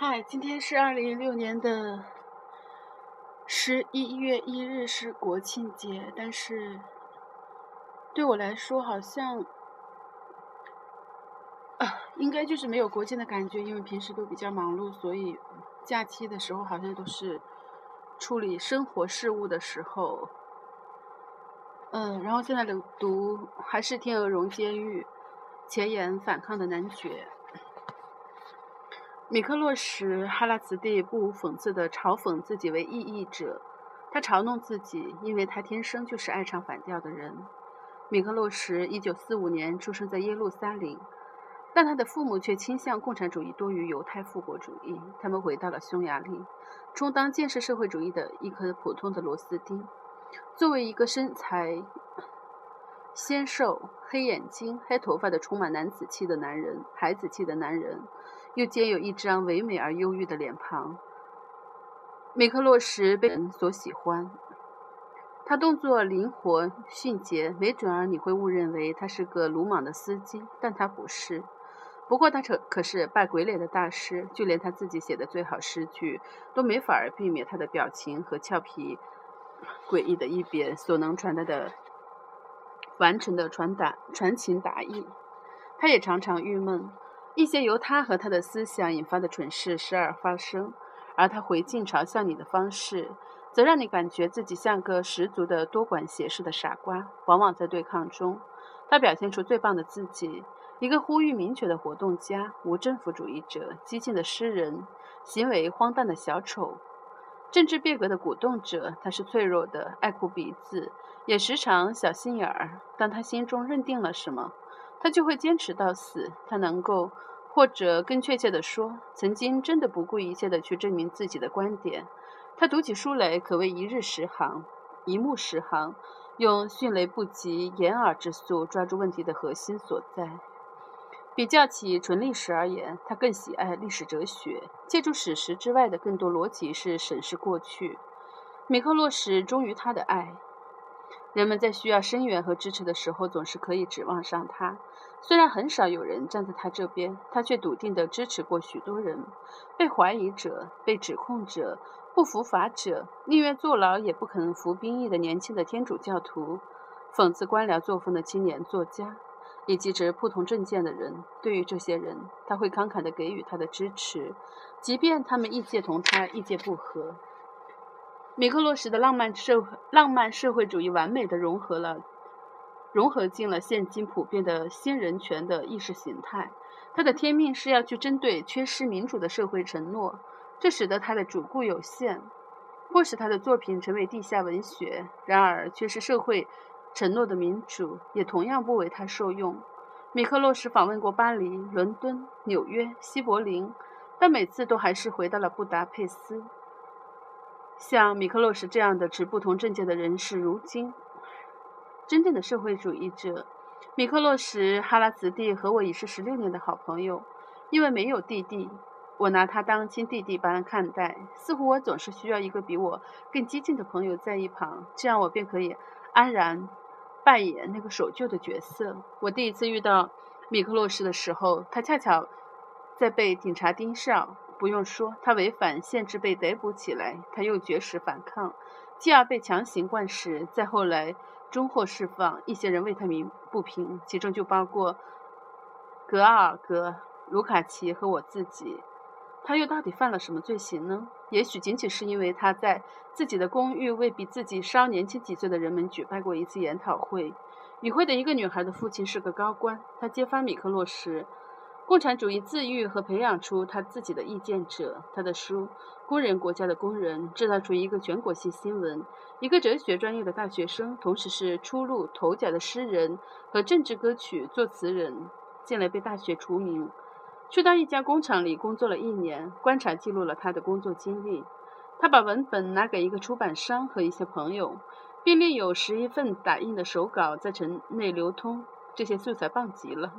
嗨，今天是二零一六年的十一月一日，是国庆节，但是对我来说好像，应该就是没有国庆的感觉，因为平时都比较忙碌，所以假期的时候好像都是处理生活事务的时候。嗯，然后现在读还是天鹅绒监狱前沿反抗的男爵。米克洛什·哈拉茨蒂不无讽刺地嘲讽自己为异议者，他嘲弄自己，因为他天生就是爱唱反调的人。米克洛什1945年出生在耶路撒冷，但他的父母却倾向共产主义多于犹太复国主义。他们回到了匈牙利，充当建设社会主义的一颗普通的螺丝钉。作为一个身材纤瘦、黑眼睛、黑头发的充满男子气的男人，孩子气的男人。又兼有一张唯美而忧郁的脸庞。米克洛什被人所喜欢，他动作灵活迅捷，没准儿你会误认为他是个鲁莽的司机，但他不是。不过他可可是拜鬼脸的大师，就连他自己写的最好诗句都没法儿避免他的表情和俏皮诡异的一边所能传达的完成的传达传情达意。他也常常郁闷。一些由他和他的思想引发的蠢事时而发生，而他回敬嘲笑你的方式，则让你感觉自己像个十足的多管闲事的傻瓜。往往在对抗中，他表现出最棒的自己：一个呼吁明确的活动家、无政府主义者、激进的诗人、行为荒诞的小丑、政治变革的鼓动者。他是脆弱的，爱哭鼻子，也时常小心眼儿。当他心中认定了什么，他就会坚持到死。他能够。或者更确切地说，曾经真的不顾一切地去证明自己的观点。他读起书来可谓一日十行，一目十行，用迅雷不及掩耳之速抓住问题的核心所在。比较起纯历史而言，他更喜爱历史哲学，借助史实之外的更多逻辑式审视过去。米克洛什忠于他的爱。人们在需要声援和支持的时候，总是可以指望上他。虽然很少有人站在他这边，他却笃定地支持过许多人：被怀疑者、被指控者、不服法者、宁愿坐牢也不肯服兵役的年轻的天主教徒、讽刺官僚作风的青年作家，以及持不同政见的人。对于这些人，他会慷慨地给予他的支持，即便他们意见同他意见不合。米克洛什的浪漫社浪漫社会主义完美的融合了，融合进了现今普遍的新人权的意识形态。他的天命是要去针对缺失民主的社会承诺，这使得他的主顾有限，迫使他的作品成为地下文学。然而，缺失社会承诺的民主也同样不为他受用。米克洛什访问过巴黎、伦敦、纽约、西柏林，但每次都还是回到了布达佩斯。像米克洛什这样的持不同政见的人是如今真正的社会主义者。米克洛什·哈拉茨蒂和我已是十六年的好朋友，因为没有弟弟，我拿他当亲弟弟般看待。似乎我总是需要一个比我更激进的朋友在一旁，这样我便可以安然扮演那个守旧的角色。我第一次遇到米克洛什的时候，他恰巧在被警察盯上。不用说，他违反限制被逮捕起来，他又绝食反抗，继而被强行灌食，再后来终获释放。一些人为他鸣不平，其中就包括格尔格、卢卡奇和我自己。他又到底犯了什么罪行呢？也许仅仅是因为他在自己的公寓为比自己稍年轻几岁的人们举办过一次研讨会。与会的一个女孩的父亲是个高官，他揭发米克洛什。共产主义自愈和培养出他自己的意见者。他的书《工人国家的工人》制造出一个全国性新闻。一个哲学专业的大学生，同时是出入头角的诗人和政治歌曲作词人，近来被大学除名。去到一家工厂里工作了一年，观察记录了他的工作经历。他把文本拿给一个出版商和一些朋友，并另有十一份打印的手稿在城内流通。这些素材棒极了。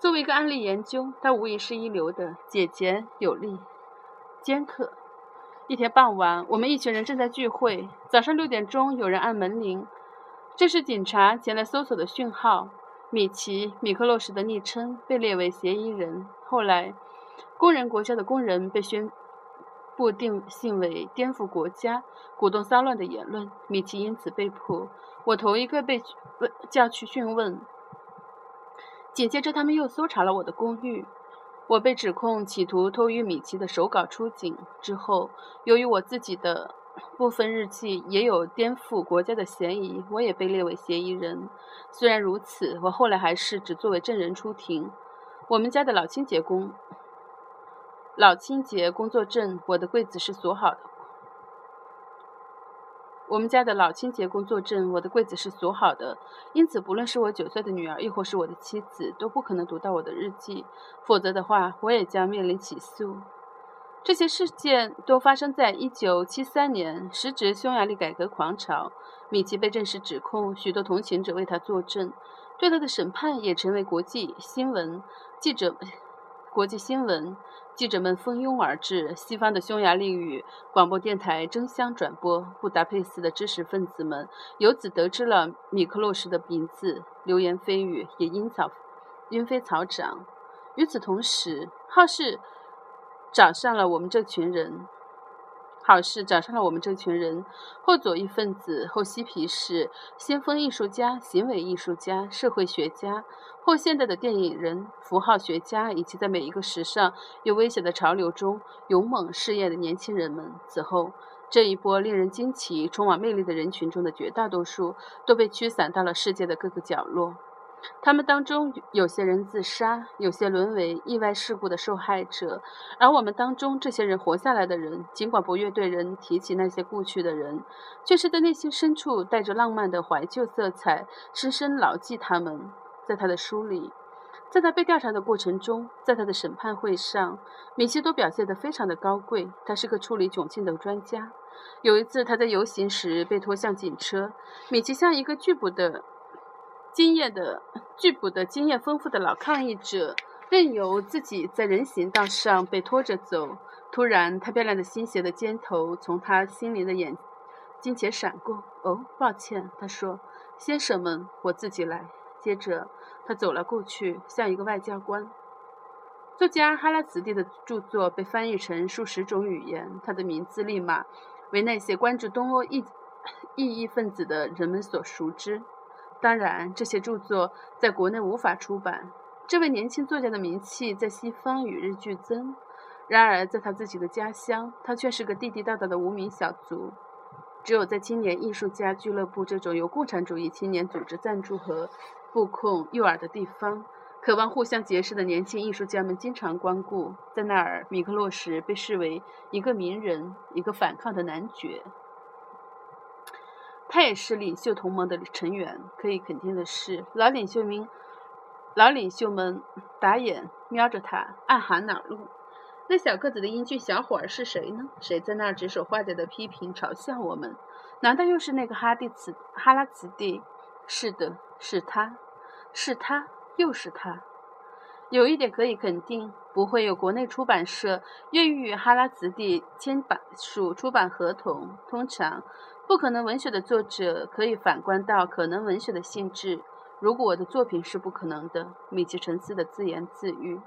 作为一个案例研究，它无疑是一流的，简洁有力、尖刻。一天傍晚，我们一群人正在聚会。早上六点钟，有人按门铃，这是警察前来搜索的讯号。米奇·米克洛什的昵称被列为嫌疑人。后来，工人国家的工人被宣布定性为颠覆国家、鼓动骚乱的言论，米奇因此被捕。我头一个被问叫去讯问，紧接着他们又搜查了我的公寓。我被指控企图偷与米奇的手稿出警。之后，由于我自己的部分日记也有颠覆国家的嫌疑，我也被列为嫌疑人。虽然如此，我后来还是只作为证人出庭。我们家的老清洁工，老清洁工作证，我的柜子是锁好的。我们家的老清洁工作证，我的柜子是锁好的，因此不论是我九岁的女儿，亦或是我的妻子，都不可能读到我的日记，否则的话，我也将面临起诉。这些事件都发生在一九七三年，时值匈牙利改革狂潮。米奇被正式指控，许多同情者为他作证，对他的审判也成为国际新闻。记者，国际新闻。记者们蜂拥而至，西方的匈牙利语广播电台争相转播。布达佩斯的知识分子们由此得知了米克洛什的名字，流言蜚语也因草因飞草长。与此同时，好事找上了我们这群人。好事找上了我们这群人，后左翼分子，后嬉皮士，先锋艺术家，行为艺术家，社会学家，后现代的电影人，符号学家，以及在每一个时尚又危险的潮流中勇猛试验的年轻人们。此后，这一波令人惊奇、充满魅力的人群中的绝大多数都被驱散到了世界的各个角落。他们当中有些人自杀，有些沦为意外事故的受害者，而我们当中这些人活下来的人，尽管不愿对人提起那些故去的人，却是在内心深处带着浪漫的怀旧色彩，深深牢记他们。在他的书里，在他被调查的过程中，在他的审判会上，米奇都表现得非常的高贵。他是个处理窘境的专家。有一次，他在游行时被拖向警车，米奇像一个拒捕的。经验的、拒捕的经验丰富的老抗议者，任由自己在人行道上被拖着走。突然，他漂亮的新鞋的尖头从他心灵的眼睛前闪过。哦，抱歉，他说：“先生们，我自己来。”接着，他走了过去，像一个外交官。作家哈拉茨蒂的著作被翻译成数十种语言，他的名字立马为那些关注东欧异异议分子的人们所熟知。当然，这些著作在国内无法出版。这位年轻作家的名气在西方与日俱增。然而，在他自己的家乡，他却是个地地道道的无名小卒。只有在青年艺术家俱乐部这种由共产主义青年组织赞助和布控诱饵的地方，渴望互相结识的年轻艺术家们经常光顾。在那儿，米克洛什被视为一个名人，一个反抗的男爵。他也是领袖同盟的成员。可以肯定的是，老领袖们，老领袖们打眼瞄着他，暗含恼怒。那小个子的英俊小伙儿是谁呢？谁在那儿指手画脚的批评嘲笑我们？难道又是那个哈蒂茨哈拉茨蒂？是的，是他，是他，又是他。有一点可以肯定，不会有国内出版社愿意与哈拉茨蒂签版署出版合同。通常。不可能文学的作者可以反观到可能文学的性质。如果我的作品是不可能的，米奇沉思的自言自语，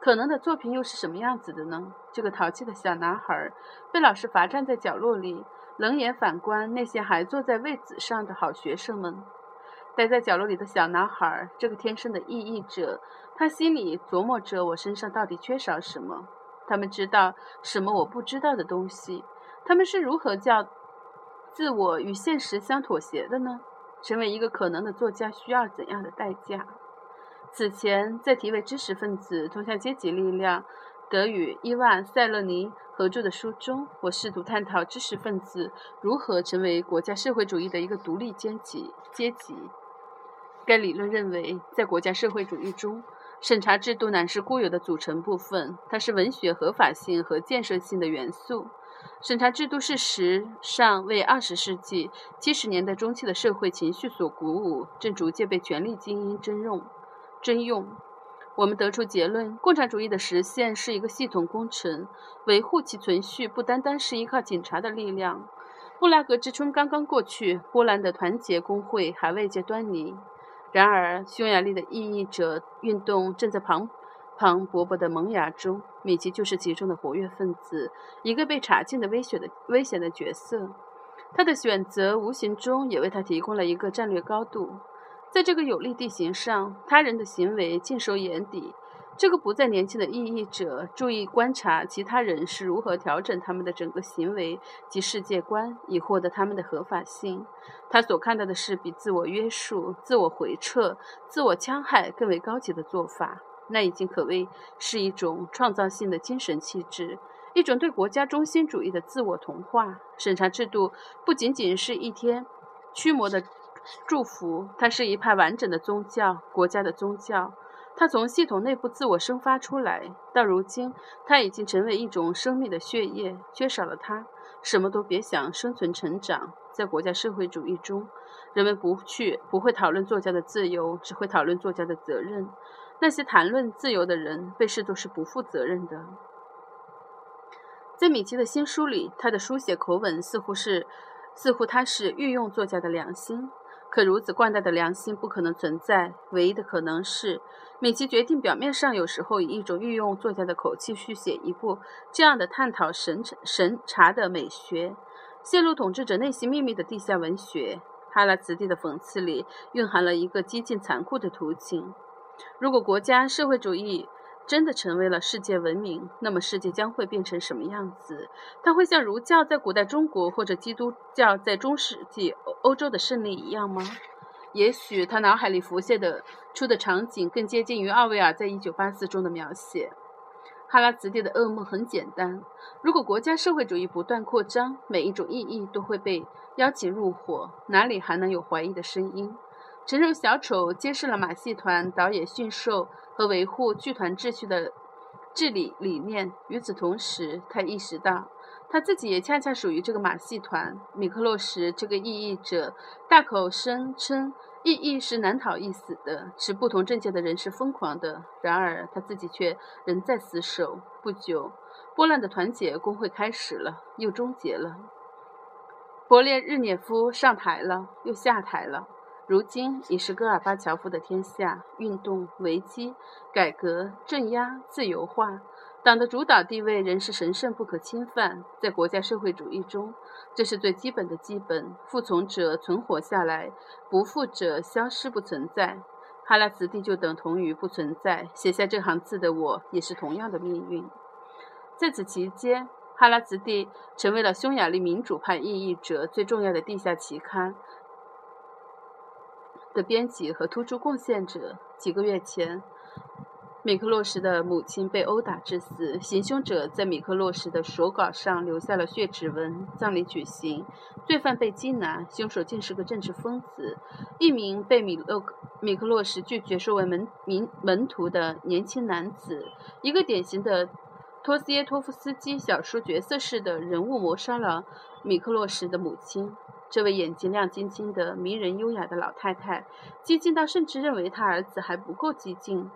可能的作品又是什么样子的呢？这个淘气的小男孩被老师罚站在角落里，冷眼反观那些还坐在位子上的好学生们。待在角落里的小男孩，这个天生的异议者，他心里琢磨着我身上到底缺少什么。他们知道什么我不知道的东西？他们是如何叫？自我与现实相妥协的呢？成为一个可能的作家需要怎样的代价？此前在题为《知识分子通向阶级力量》德与伊万·塞勒尼合著的书中，我试图探讨知识分子如何成为国家社会主义的一个独立阶级。阶级。该理论认为，在国家社会主义中，审查制度乃是固有的组成部分，它是文学合法性和建设性的元素。审查制度事实上为二十世纪七十年代中期的社会情绪所鼓舞，正逐渐被权力精英征用。征用，我们得出结论：共产主义的实现是一个系统工程，维护其存续不单单是依靠警察的力量。布拉格之春刚刚过去，波兰的团结工会还未见端倪。然而，匈牙利的异议者运动正在蓬胖勃勃的萌芽中，米奇就是其中的活跃分子，一个被查禁的危险的危险的角色。他的选择无形中也为他提供了一个战略高度。在这个有利地形上，他人的行为尽收眼底。这个不再年轻的异议者注意观察其他人是如何调整他们的整个行为及世界观，以获得他们的合法性。他所看到的是比自我约束、自我回撤、自我戕害更为高级的做法。那已经可谓是一种创造性的精神气质，一种对国家中心主义的自我同化。审查制度不仅仅是一天驱魔的祝福，它是一派完整的宗教，国家的宗教。它从系统内部自我生发出来，到如今，它已经成为一种生命的血液。缺少了它，什么都别想生存成长。在国家社会主义中，人们不去不会讨论作家的自由，只会讨论作家的责任。那些谈论自由的人被视作是不负责任的。在米奇的新书里，他的书写口吻似乎是，似乎他是御用作家的良心。可如此惯大的良心不可能存在，唯一的可能是。米奇决定，表面上有时候以一种御用作家的口气续写一部这样的探讨神神查的美学、泄露统治者内心秘密的地下文学。哈拉茨蒂的讽刺里蕴含了一个激进残酷的图景：如果国家社会主义真的成为了世界文明，那么世界将会变成什么样子？它会像儒教在古代中国或者基督教在中世纪欧洲的胜利一样吗？也许他脑海里浮现的出的场景更接近于奥威尔在一九八四中的描写。哈拉茨蒂的噩梦很简单：如果国家社会主义不断扩张，每一种意义都会被邀请入伙，哪里还能有怀疑的声音？陈肉小丑揭示了马戏团导演驯兽和维护剧团秩序的治理理念。与此同时，他意识到。他自己也恰恰属于这个马戏团。米克洛什这个异议者大口声称异议是难逃一死的，持不同政见的人是疯狂的。然而他自己却仍在死守。不久，波兰的团结工会开始了，又终结了。勃列日涅夫上台了，又下台了。如今已是戈尔巴乔夫的天下。运动、危机、改革、镇压、自由化。党的主导地位仍是神圣不可侵犯，在国家社会主义中，这是最基本的基本。服从者存活下来，不服者消失不存在。哈拉茨蒂就等同于不存在。写下这行字的我，也是同样的命运。在此期间，哈拉茨蒂成为了匈牙利民主派异议者最重要的地下期刊的编辑和突出贡献者。几个月前。米克洛什的母亲被殴打致死，行凶者在米克洛什的手稿上留下了血指纹。葬礼举行，罪犯被缉拿，凶手竟是个政治疯子。一名被米洛米克洛什拒绝收为门民门徒的年轻男子，一个典型的托斯耶托夫斯基小说角色式的人物，谋杀了米克洛什的母亲。这位眼睛亮晶晶的、迷人优雅的老太太，激进到甚至认为他儿子还不够激进。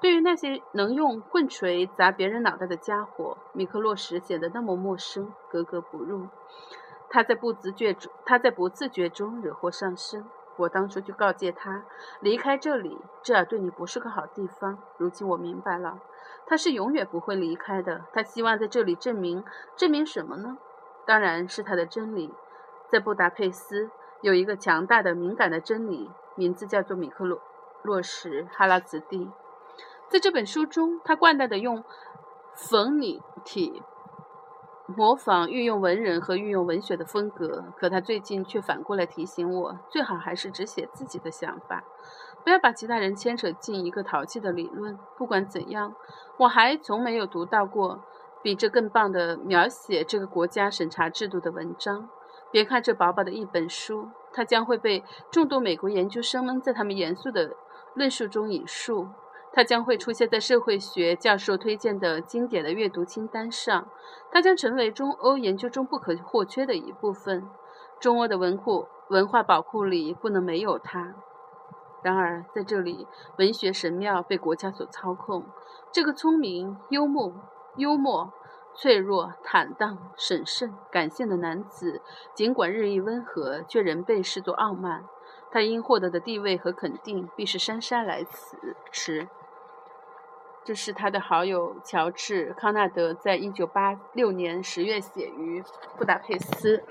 对于那些能用棍锤砸别人脑袋的家伙，米克洛什显得那么陌生，格格不入。他在不自觉中，他在不自觉中惹祸上身。我当初就告诫他离开这里，这儿对你不是个好地方。如今我明白了，他是永远不会离开的。他希望在这里证明，证明什么呢？当然是他的真理。在布达佩斯有一个强大的、敏感的真理，名字叫做米克洛洛什哈拉兹蒂。在这本书中，他惯带的用冯拟体模仿御用文人和御用文学的风格，可他最近却反过来提醒我，最好还是只写自己的想法，不要把其他人牵扯进一个淘气的理论。不管怎样，我还从没有读到过比这更棒的描写这个国家审查制度的文章。别看这薄薄的一本书，它将会被众多美国研究生们在他们严肃的论述中引述。它将会出现在社会学教授推荐的经典的阅读清单上，它将成为中欧研究中不可或缺的一部分。中欧的文库文化宝库里不能没有它。然而，在这里，文学神庙被国家所操控。这个聪明、幽默、幽默、脆弱、坦荡、审慎、感性的男子，尽管日益温和，却仍被视作傲慢。他应获得的地位和肯定，必是姗姗来迟。这是他的好友乔治·康纳德在一九八六年十月写于布达佩斯。